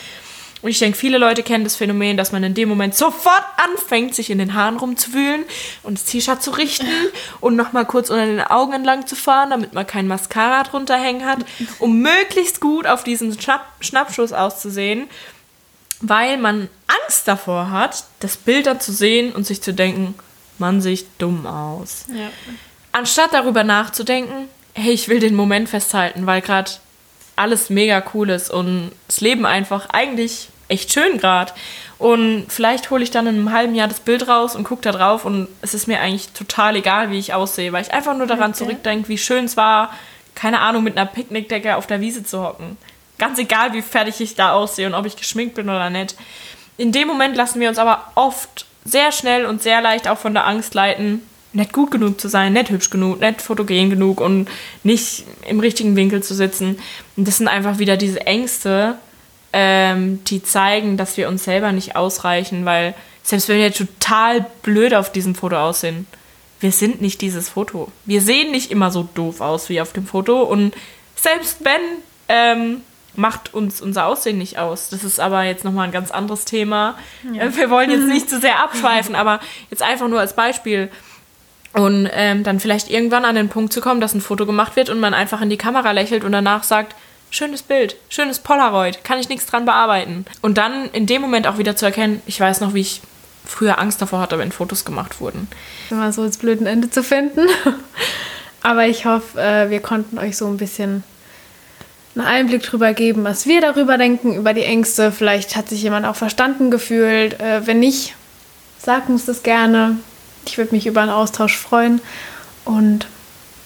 Und ich denke, viele Leute kennen das Phänomen, dass man in dem Moment sofort anfängt, sich in den Haaren rumzuwühlen und das T-Shirt zu richten [LAUGHS] und nochmal kurz unter den Augen entlang zu fahren, damit man kein Mascara drunter hängen hat, um möglichst gut auf diesen Schnapp Schnappschuss auszusehen, weil man Angst davor hat, das Bild da zu sehen und sich zu denken, man sich dumm aus. Ja. Anstatt darüber nachzudenken, hey, ich will den Moment festhalten, weil gerade alles mega cool ist und das Leben einfach eigentlich echt schön gerade. Und vielleicht hole ich dann in einem halben Jahr das Bild raus und gucke da drauf und es ist mir eigentlich total egal, wie ich aussehe, weil ich einfach nur daran okay. zurückdenke, wie schön es war, keine Ahnung, mit einer Picknickdecke auf der Wiese zu hocken. Ganz egal, wie fertig ich da aussehe und ob ich geschminkt bin oder nicht. In dem Moment lassen wir uns aber oft sehr schnell und sehr leicht auch von der Angst leiten, nicht gut genug zu sein, nicht hübsch genug, nicht fotogen genug und nicht im richtigen Winkel zu sitzen. Und das sind einfach wieder diese Ängste, ähm, die zeigen, dass wir uns selber nicht ausreichen, weil selbst wenn wir total blöd auf diesem Foto aussehen, wir sind nicht dieses Foto. Wir sehen nicht immer so doof aus wie auf dem Foto und selbst wenn ähm, macht uns unser Aussehen nicht aus. Das ist aber jetzt nochmal ein ganz anderes Thema. Ja. Wir wollen jetzt [LAUGHS] nicht zu sehr abschweifen, aber jetzt einfach nur als Beispiel. Und ähm, dann vielleicht irgendwann an den Punkt zu kommen, dass ein Foto gemacht wird und man einfach in die Kamera lächelt und danach sagt, schönes Bild, schönes Polaroid, kann ich nichts dran bearbeiten. Und dann in dem Moment auch wieder zu erkennen, ich weiß noch, wie ich früher Angst davor hatte, wenn Fotos gemacht wurden. Immer so als blöden Ende zu finden. [LAUGHS] Aber ich hoffe, äh, wir konnten euch so ein bisschen einen Einblick darüber geben, was wir darüber denken, über die Ängste. Vielleicht hat sich jemand auch verstanden gefühlt. Äh, wenn nicht, sag uns das gerne. Ich würde mich über einen Austausch freuen. Und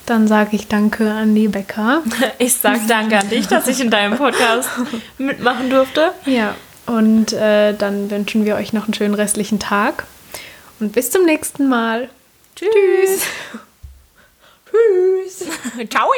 dann sage ich Danke an die Becker. [LAUGHS] Ich sage Danke an dich, dass ich in deinem Podcast [LAUGHS] mitmachen durfte. Ja, und äh, dann wünschen wir euch noch einen schönen restlichen Tag. Und bis zum nächsten Mal. Tschüss. Tschüss. [LAUGHS] Ciao.